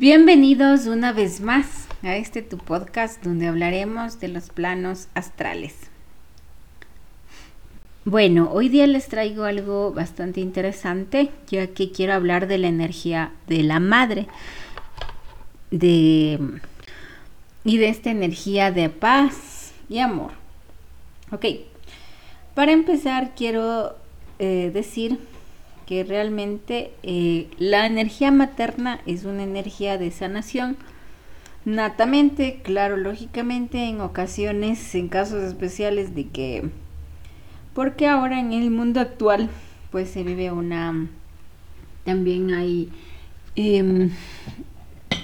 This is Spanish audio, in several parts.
Bienvenidos una vez más a este tu podcast donde hablaremos de los planos astrales. Bueno, hoy día les traigo algo bastante interesante, ya que quiero hablar de la energía de la madre, de y de esta energía de paz y amor. Ok, para empezar quiero eh, decir que realmente eh, la energía materna es una energía de sanación. Natamente, claro, lógicamente en ocasiones, en casos especiales de que, porque ahora en el mundo actual, pues se vive una, también hay em,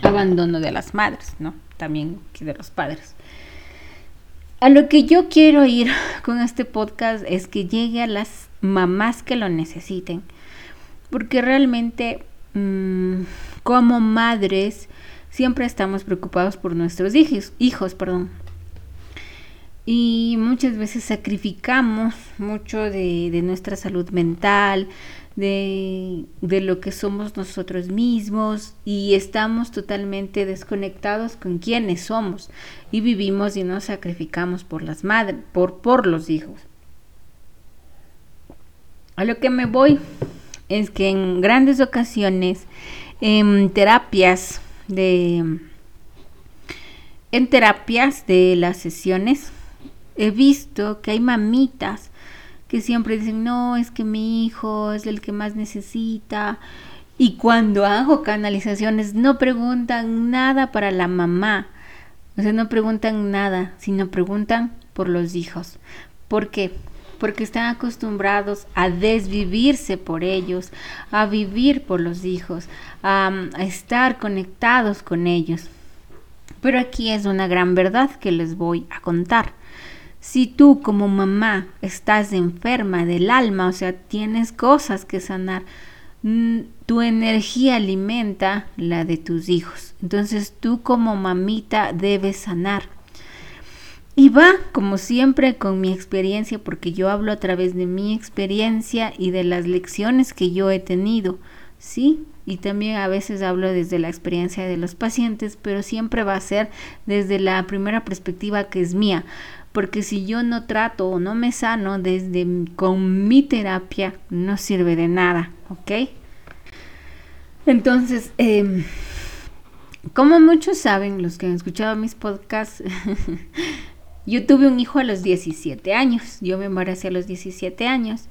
abandono de las madres, ¿no? También de los padres. A lo que yo quiero ir con este podcast es que llegue a las mamás que lo necesiten porque realmente mm, como madres siempre estamos preocupados por nuestros hijos, hijos, perdón. Y muchas veces sacrificamos mucho de, nuestra salud mental, de, de, lo que somos nosotros mismos y estamos totalmente desconectados con quienes somos y vivimos y nos sacrificamos por las madres, por, por los hijos. A lo que me voy es que en grandes ocasiones en terapias de en terapias de las sesiones he visto que hay mamitas que siempre dicen, no, es que mi hijo es el que más necesita. Y cuando hago canalizaciones no preguntan nada para la mamá. O sea, no preguntan nada, sino preguntan por los hijos. ¿Por qué? Porque están acostumbrados a desvivirse por ellos, a vivir por los hijos, a, estar conectados con ellos. Pero aquí es una gran verdad que les voy a contar. Si tú como mamá estás enferma del alma, o sea, tienes cosas que sanar, mm, tu energía alimenta la de tus hijos. Entonces tú como mamita debes sanar. Y va, como siempre, con mi experiencia, porque yo hablo a través de mi experiencia y de las lecciones que yo he tenido, ¿sí? Y también a veces hablo desde la experiencia de los pacientes, pero siempre va a ser desde la primera perspectiva que es mía, porque si yo no trato o no me sano desde con mi terapia, no sirve de nada, ¿ok? Entonces, em, como muchos saben, los que han escuchado mis podcasts, Yo tuve un hijo a los 17 años, yo me embaracé a los 17 años.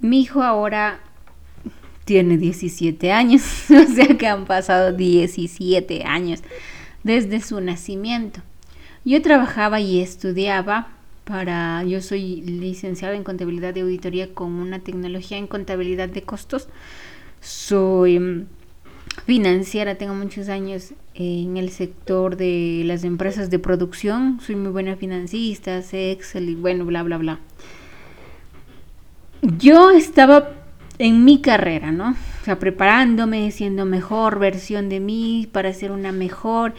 Mi hijo ahora tiene 17 años, o sea que han pasado 17 años desde su nacimiento. Yo trabajaba y estudiaba para, yo soy licenciada en contabilidad de auditoría con una tecnología en contabilidad de costos. Soy mm, financiera, tengo muchos años en el sector de las empresas de producción, soy muy buena financista, Excel y bueno, bla, bla, bla. Yo estaba en mi carrera, ¿no? O sea, preparándome, siendo mejor versión de mí para ser una mejor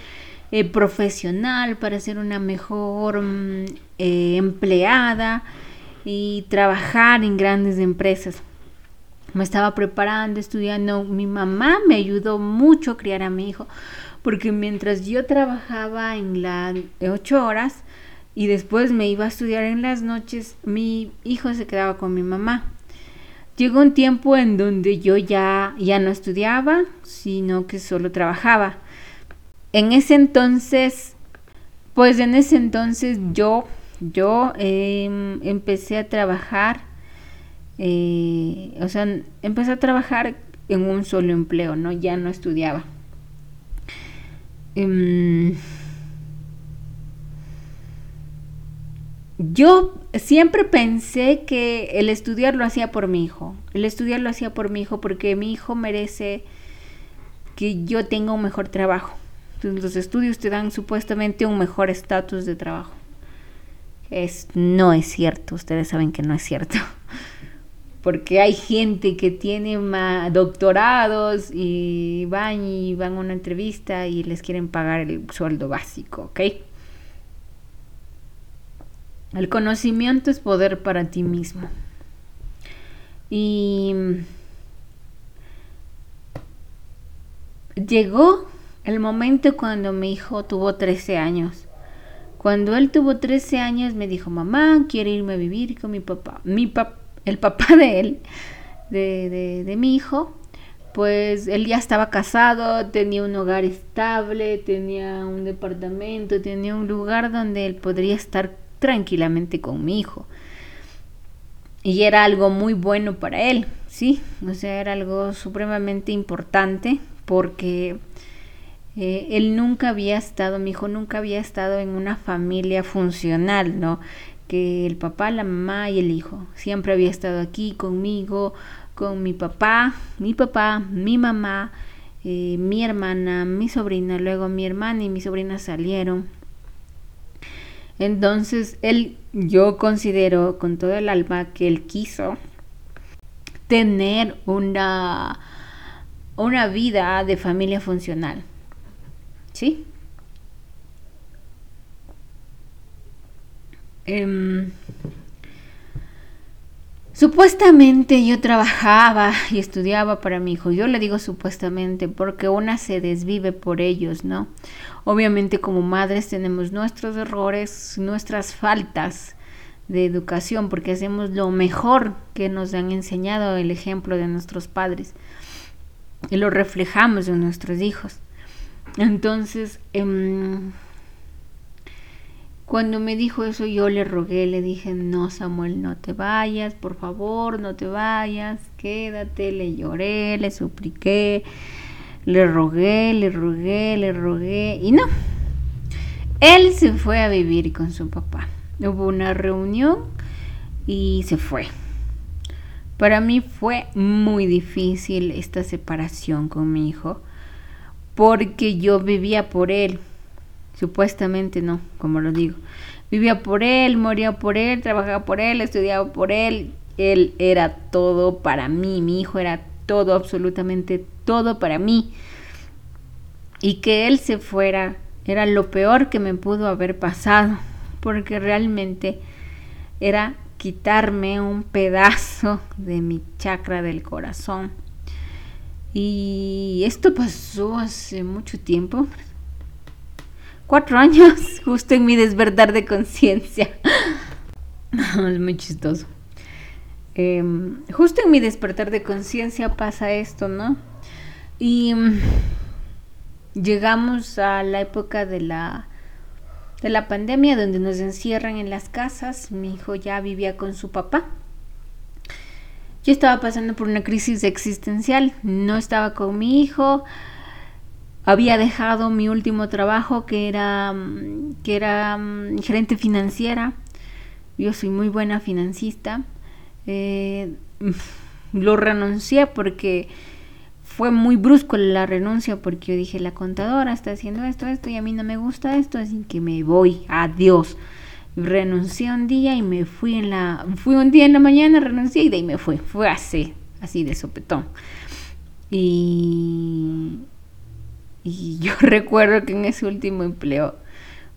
eh, profesional, para ser una mejor mm, eh, empleada y trabajar en grandes empresas me estaba preparando, estudiando. Mi mamá me ayudó mucho a criar a mi hijo, porque mientras yo trabajaba en las ocho horas y después me iba a estudiar en las noches, mi hijo se quedaba con mi mamá. Llegó un tiempo en donde yo ya, ya no estudiaba, sino que solo trabajaba. En ese entonces, pues en ese entonces yo, yo em, empecé a trabajar eh, o sea, empecé a trabajar en un solo empleo, ¿no? Ya no estudiaba. Em, yo siempre pensé que el estudiar lo hacía por mi hijo. El estudiar lo hacía por mi hijo porque mi hijo merece que yo tenga un mejor trabajo. los estudios te dan supuestamente un mejor estatus de trabajo. Es, no es cierto, ustedes saben que no es cierto porque hay gente que tiene doctorados y van y van a una entrevista y les quieren pagar el sueldo básico, ¿ok? El conocimiento es poder para ti mismo. Y llegó el momento cuando mi hijo tuvo 13 años. Cuando él tuvo 13 años me dijo, mamá, quiero irme a vivir con mi papá. Mi pap el papá de él, de, de, de mi hijo, pues él ya estaba casado, tenía un hogar estable, tenía un departamento, tenía un lugar donde él podría estar tranquilamente con mi hijo. Y era algo muy bueno para él, ¿sí? O sea, era algo supremamente importante porque eh, él nunca había estado, mi hijo nunca había estado en una familia funcional, ¿no? Que el papá, la mamá y el hijo siempre había estado aquí conmigo, con mi papá, mi papá, mi mamá, eh, mi hermana, mi sobrina, luego mi hermana y mi sobrina salieron. Entonces, él, yo considero con todo el alma que él quiso tener una, una vida de familia funcional. ¿Sí? Em, Supuestamente yo trabajaba y estudiaba para mi hijo. Yo le digo supuestamente porque una se desvive por ellos, ¿no? Obviamente como madres tenemos nuestros errores, nuestras faltas de educación porque hacemos lo mejor que nos han enseñado el ejemplo de nuestros padres y lo reflejamos en nuestros hijos. Entonces, eh, cuando me dijo eso yo le rogué, le dije, no Samuel, no te vayas, por favor, no te vayas, quédate, le lloré, le supliqué, le rogué, le rogué, le rogué, y no. Él se fue a vivir con su papá. Hubo una reunión y se fue. Para mí fue muy difícil esta separación con mi hijo porque yo vivía por él Supuestamente no, como lo digo. Vivía por él, moría por él, trabajaba por él, estudiaba por él. Él era todo para mí, mi hijo era todo, absolutamente todo para mí. Y que él se fuera era lo peor que me pudo haber pasado, porque realmente era quitarme un pedazo de mi chakra del corazón. Y esto pasó hace mucho tiempo, cuatro años, justo en mi despertar de conciencia. es muy chistoso. Em, justo en mi despertar de conciencia pasa esto, ¿no? Y mm, llegamos a la época de la de la pandemia donde nos encierran en las casas. Mi hijo ya vivía con su papá. Yo estaba pasando por una crisis existencial. No estaba con mi hijo había dejado mi último trabajo que era, mm, que era mm, gerente financiera. Yo soy muy buena financista. Eh, lo renuncié porque fue muy brusco la renuncia porque yo dije la contadora está haciendo esto, esto y a mí no me gusta esto, así que me voy, adiós. Renuncié un día y me fui en la, fui un día en la mañana, renuncié y de ahí me fui, fue así, así de sopetón. Y y yo recuerdo que en ese último empleo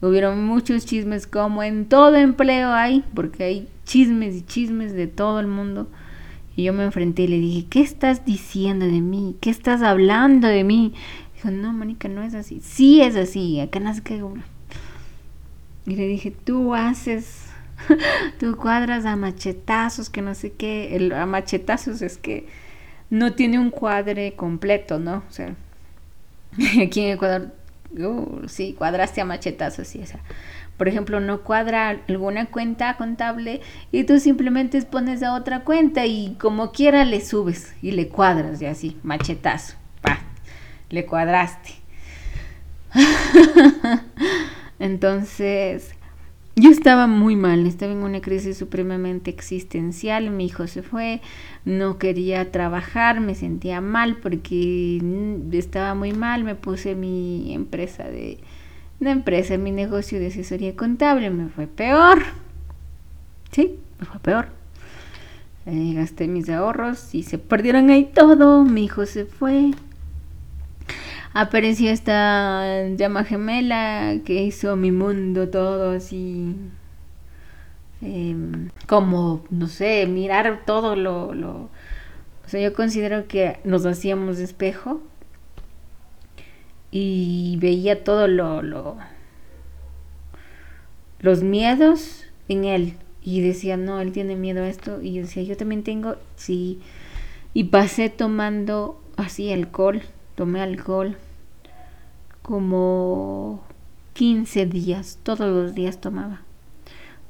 hubieron muchos chismes, como en todo empleo hay, porque hay chismes y chismes de todo el mundo. Y yo me enfrenté y le dije, ¿qué estás diciendo de mí? ¿Qué estás hablando de mí? Dijo, no, Mónica, no es así. Sí es así, acá sé qué. Y le dije, tú haces, tú cuadras a machetazos, que no sé qué. El, a machetazos es que no tiene un cuadre completo, ¿no? O sea, Aquí en Ecuador, uh, sí, cuadraste a machetazos, sí, esa. Por ejemplo, no cuadra alguna cuenta contable y tú simplemente pones a otra cuenta y como quiera le subes y le cuadras y así, machetazo, pa, le cuadraste. Entonces, yo estaba muy mal, estaba en una crisis supremamente existencial, mi hijo se fue, no quería trabajar, me sentía mal porque estaba muy mal, me puse mi empresa de, una empresa, mi negocio de asesoría contable, me fue peor, sí, me fue peor. Eh, gasté mis ahorros y se perdieron ahí todo, mi hijo se fue, apareció esta llama gemela que hizo mi mundo todo así em, como no sé mirar todo lo, o sea yo considero que nos hacíamos espejo y veía todo lo, lo los miedos en él y decía, no, él tiene miedo a esto y decía, yo también tengo, sí, y pasé tomando así alcohol, tomé alcohol como 15 días, todos los días tomaba.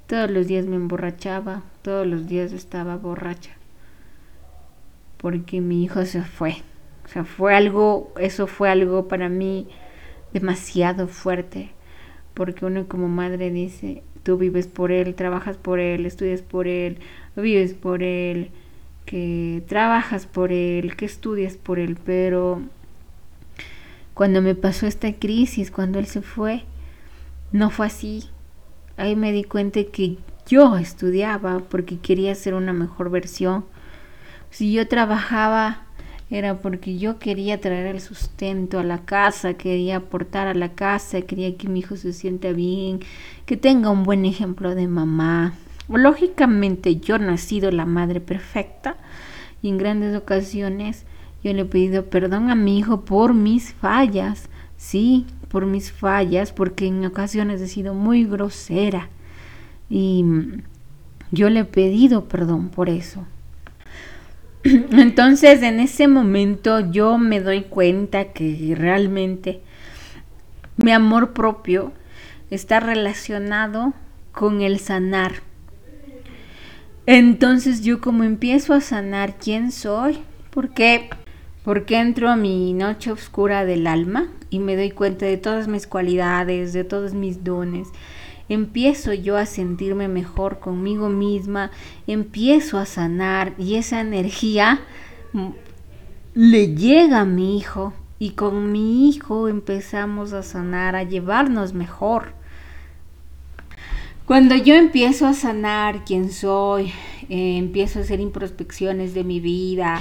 Todos los días me emborrachaba, todos los días estaba borracha. Porque mi hijo se fue. O sea, fue algo, eso fue algo para mí demasiado fuerte. Porque uno como madre dice, tú vives por él, trabajas por él, estudias por él, vives por él, que trabajas por él, que estudias por él, pero cuando me pasó esta crisis, cuando él se fue, no fue así. Ahí me di cuenta que yo estudiaba porque quería ser una mejor versión. Si yo trabajaba era porque yo quería traer el sustento a la casa, quería aportar a la casa, quería que mi hijo se sienta bien, que tenga un buen ejemplo de mamá. Lógicamente yo no he sido la madre perfecta y en grandes ocasiones yo le he pedido perdón a mi hijo por mis fallas, sí, por mis fallas, porque en ocasiones he sido muy grosera. Y yo le he pedido perdón por eso. Entonces en ese momento yo me doy cuenta que realmente mi amor propio está relacionado con el sanar. Entonces yo como empiezo a sanar quién soy, porque porque entro a mi noche oscura del alma y me doy cuenta de todas mis cualidades, de todos mis dones. Empiezo yo a sentirme mejor conmigo misma, empiezo a sanar y esa energía le llega a mi hijo y con mi hijo empezamos a sanar, a llevarnos mejor. Cuando yo empiezo a sanar quién soy, eh, empiezo a hacer introspecciones de mi vida,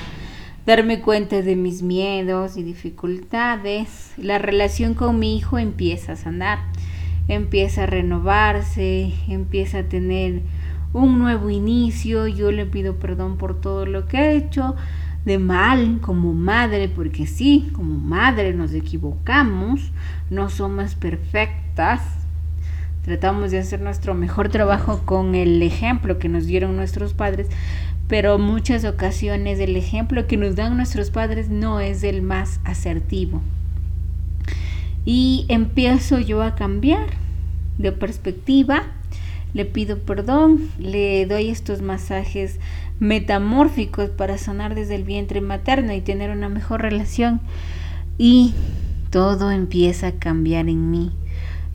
darme cuenta de mis miedos y dificultades, la relación con mi hijo empieza a sanar, empieza a renovarse, empieza a tener un nuevo inicio. Yo le pido perdón por todo lo que he hecho de mal como madre, porque sí, como madre nos equivocamos, no somos perfectas. Tratamos de hacer nuestro mejor trabajo con el ejemplo que nos dieron nuestros padres, pero muchas ocasiones el ejemplo que nos dan nuestros padres no es el más asertivo. Y empiezo yo a cambiar de perspectiva, le pido perdón, le doy estos masajes metamórficos para sanar desde el vientre materno y tener una mejor relación y todo empieza a cambiar en mí.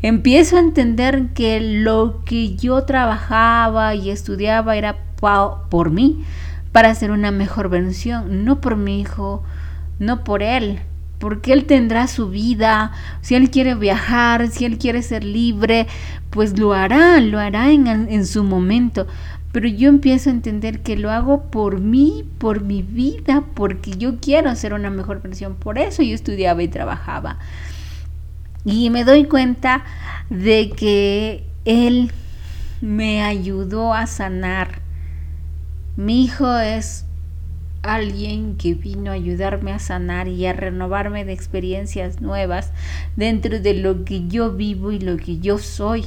Empiezo a entender que lo que yo trabajaba y estudiaba era por mí, para ser una mejor versión, no por mi hijo, no por él, porque él tendrá su vida, si él quiere viajar, si él quiere ser libre, pues lo hará, lo hará en, en su momento. Pero yo empiezo a entender que lo hago por mí, por mi vida, porque yo quiero ser una mejor versión. Por eso yo estudiaba y trabajaba. Y me doy cuenta de que él me ayudó a sanar mi hijo es alguien que vino a ayudarme a sanar y a renovarme de experiencias nuevas dentro de lo que yo vivo y lo que yo soy.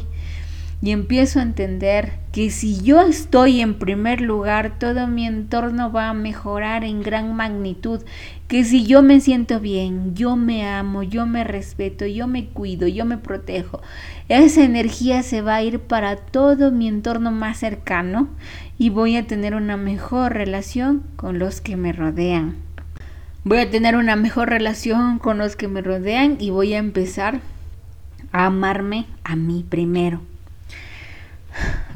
Y empiezo a entender que si yo estoy en primer lugar, todo mi entorno va a mejorar en gran magnitud. Que si yo me siento bien, yo me amo, yo me respeto, yo me cuido, yo me protejo, esa energía se va a ir para todo mi entorno más cercano y voy a tener una mejor relación con los que me rodean. Voy a tener una mejor relación con los que me rodean y voy a empezar a amarme a mí primero.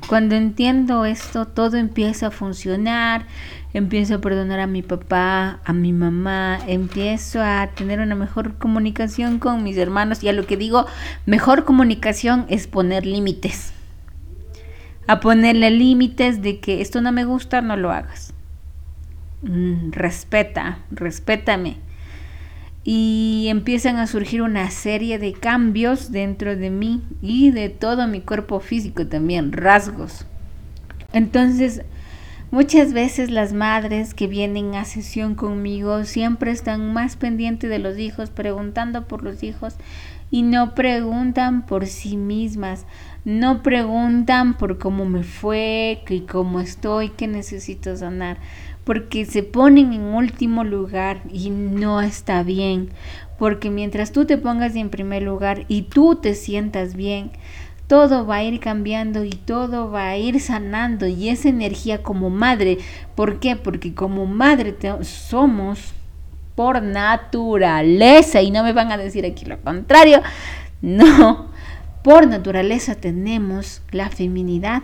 Cuando entiendo esto, todo empieza a funcionar, empiezo a perdonar a mi papá, a mi mamá, empiezo a tener una mejor comunicación con mis hermanos y a lo que digo, mejor comunicación es poner límites a ponerle límites de que esto no me gusta, no lo hagas. Mm, respeta, respétame. Y empiezan a surgir una serie de cambios dentro de mí y de todo mi cuerpo físico también, rasgos. Entonces, Muchas veces las madres que vienen a sesión conmigo siempre están más pendientes de los hijos, preguntando por los hijos y no preguntan por sí mismas, no preguntan por cómo me fue, que cómo estoy, qué necesito sanar, porque se ponen en último lugar y no está bien, porque mientras tú te pongas en primer lugar y tú te sientas bien, todo va a ir cambiando y todo va a ir sanando y esa energía como madre, ¿por qué? Porque como madre somos por naturaleza y no me van a decir aquí lo contrario, no, por naturaleza tenemos la feminidad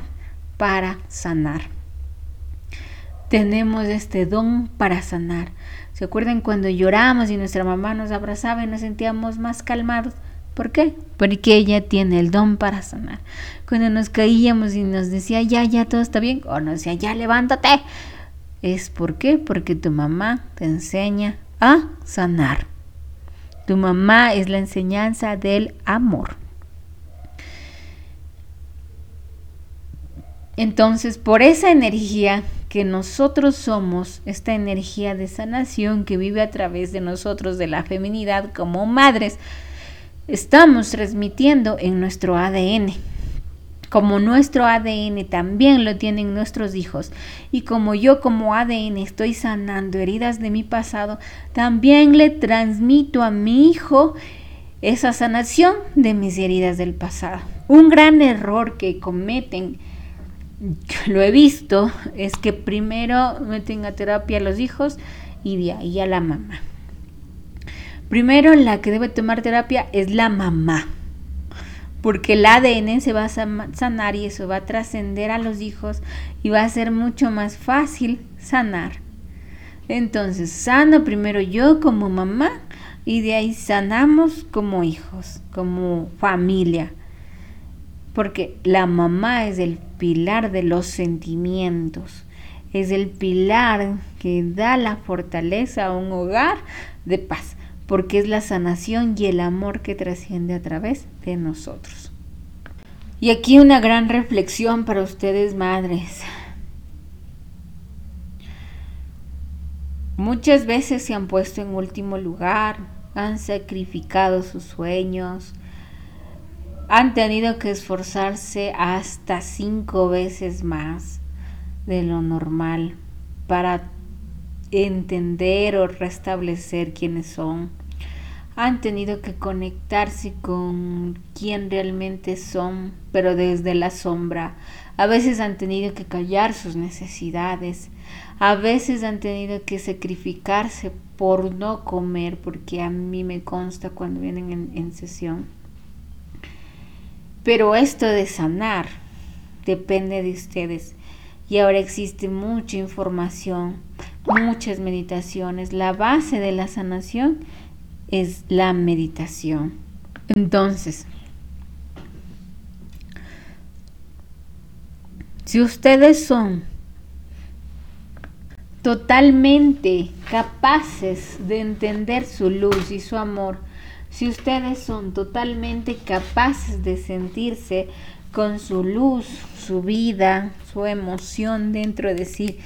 para sanar. Tenemos este don para sanar. ¿Se acuerdan cuando lloramos y nuestra mamá nos abrazaba y nos sentíamos más calmados? ¿Por qué? Porque ella tiene el don para sanar. Cuando nos caíamos y nos decía, ya, ya, todo está bien, o nos decía, ya, levántate. ¿Es por qué? Porque tu mamá te enseña a sanar. Tu mamá es la enseñanza del amor. Entonces, por esa energía que nosotros somos, esta energía de sanación que vive a través de nosotros, de la feminidad como madres, estamos transmitiendo en nuestro ADN. Como nuestro ADN también lo tienen nuestros hijos y como yo como ADN estoy sanando heridas de mi pasado, también le transmito a mi hijo esa sanación de mis heridas del pasado. Un gran error que cometen, lo he visto, es que primero meten a terapia a los hijos y de ahí a la mamá. Primero la que debe tomar terapia es la mamá, porque el ADN se va a sanar y eso va a trascender a los hijos y va a ser mucho más fácil sanar. Entonces, sano primero yo como mamá y de ahí sanamos como hijos, como familia. Porque la mamá es el pilar de los sentimientos, es el pilar que da la fortaleza a un hogar de paz porque es la sanación y el amor que trasciende a través de nosotros. Y aquí una gran reflexión para ustedes madres. Muchas veces se han puesto en último lugar, han sacrificado sus sueños, han tenido que esforzarse hasta cinco veces más de lo normal para entender o restablecer quiénes son. Han tenido que conectarse con quién realmente son, pero desde la sombra. A veces han tenido que callar sus necesidades. A veces han tenido que sacrificarse por no comer, porque a mí me consta cuando vienen en, en sesión. Pero esto de sanar depende de ustedes. Y ahora existe mucha información muchas meditaciones. La base de la sanación es la meditación. Entonces, si ustedes son totalmente capaces de entender su luz y su amor, si ustedes son totalmente capaces de sentirse con su luz, su vida, su emoción dentro de sí,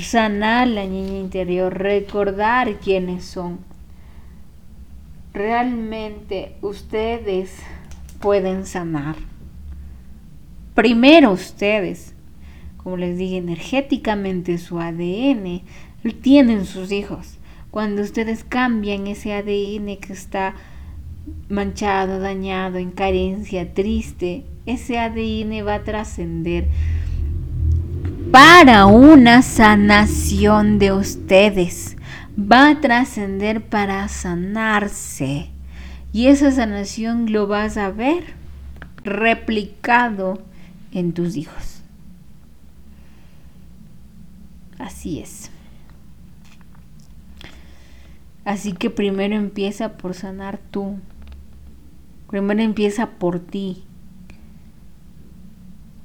sanar la niña interior, recordar quiénes son. Realmente ustedes pueden sanar. Primero ustedes, como les dije, energéticamente su ADN tienen sus hijos. Cuando ustedes cambian ese ADN que está manchado, dañado, en carencia, triste, ese ADN va a trascender para una sanación de ustedes. Va a trascender para sanarse. Y esa sanación lo vas a ver replicado en tus hijos. Así es. Así que primero empieza por sanar tú. Primero empieza por ti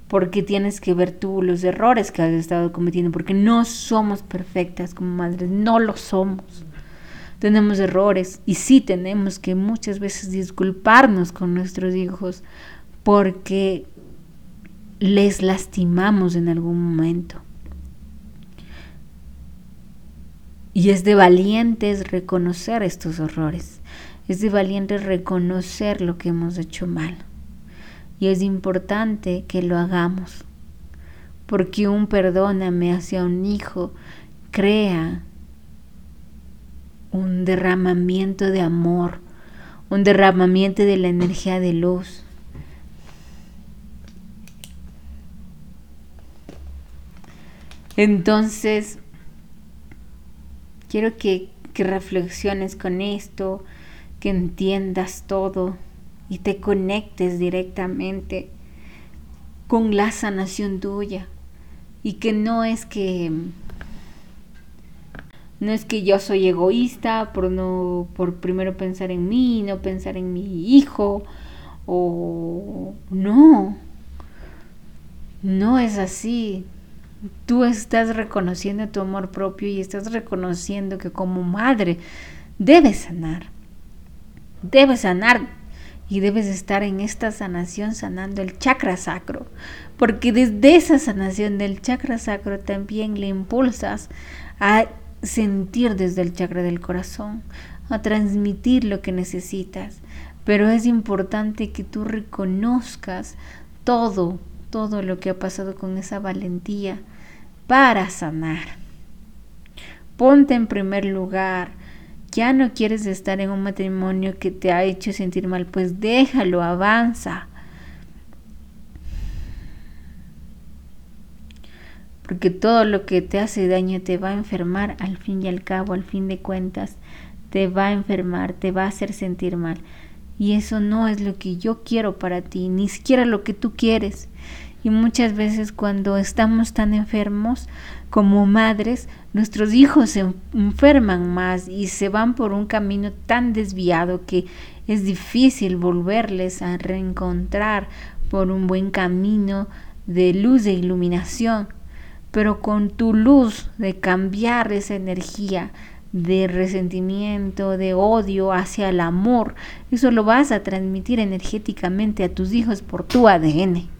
porque tienes que ver tú los errores que has estado cometiendo, porque no somos perfectas como madres, no lo somos. Tenemos errores y sí tenemos que muchas veces disculparnos con nuestros hijos porque les lastimamos en algún momento. Y es de valientes reconocer estos horrores. Es de valientes reconocer lo que hemos hecho mal. Y es importante que lo hagamos. Porque un perdóname hacia un hijo crea un derramamiento de amor, un derramamiento de la energía de luz. Entonces, quiero que, que, reflexiones con esto, que entiendas todo y te conectes directamente con la sanación tuya. Y que no es que no es que yo soy egoísta por no por primero pensar en mí, no pensar en mi hijo o no. No es así. Tú estás reconociendo tu amor propio y estás reconociendo que como madre debes sanar. Debes sanar y debes estar en esta sanación sanando el chakra sacro, porque desde esa sanación del chakra sacro también le impulsas a sentir desde el chakra del corazón, a transmitir lo que necesitas. Pero es importante que tú reconozcas todo, todo lo que ha pasado con esa valentía para sanar. Ponte en primer lugar. Ya no quieres estar en un matrimonio que te ha hecho sentir mal, pues déjalo, avanza. porque todo lo que te hace daño te va a enfermar al fin y al cabo, al fin de cuentas, te va a enfermar, te va a hacer sentir mal. Y eso no es lo que yo quiero para ti, ni siquiera lo que tú quieres. Y muchas veces cuando estamos tan enfermos como madres, nuestros hijos se enferman más y se van por un camino tan desviado que es difícil volverles a reencontrar por un buen camino de luz e iluminación pero con tu luz de cambiar esa energía de resentimiento, de odio hacia el amor, eso lo vas a transmitir energéticamente a tus hijos por tu ADN.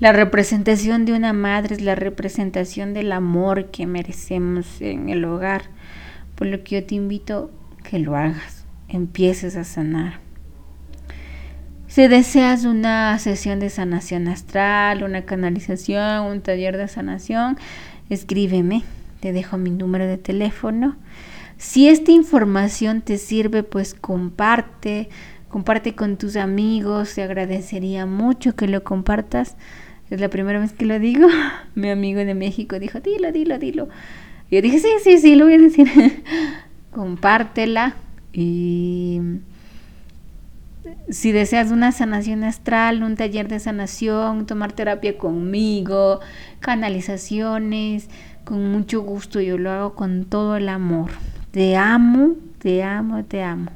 La representación de una madre es la representación del amor que merecemos en el hogar, por lo que yo te invito que lo hagas, empieces a sanar. Si deseas una sesión de sanación astral, una canalización, un taller de sanación, escríbeme. Te dejo mi número de teléfono. Si esta información te sirve, pues comparte, comparte con tus amigos. Te agradecería mucho que lo compartas. Es la primera vez que lo digo. Mi amigo de México dijo, dilo, dilo, dilo. yo dije, sí, sí, sí, lo voy a decir. Compártela y si deseas una sanación astral, un taller de sanación, tomar terapia conmigo, canalizaciones, con mucho gusto yo lo hago con todo el amor. Te amo, te amo, te amo.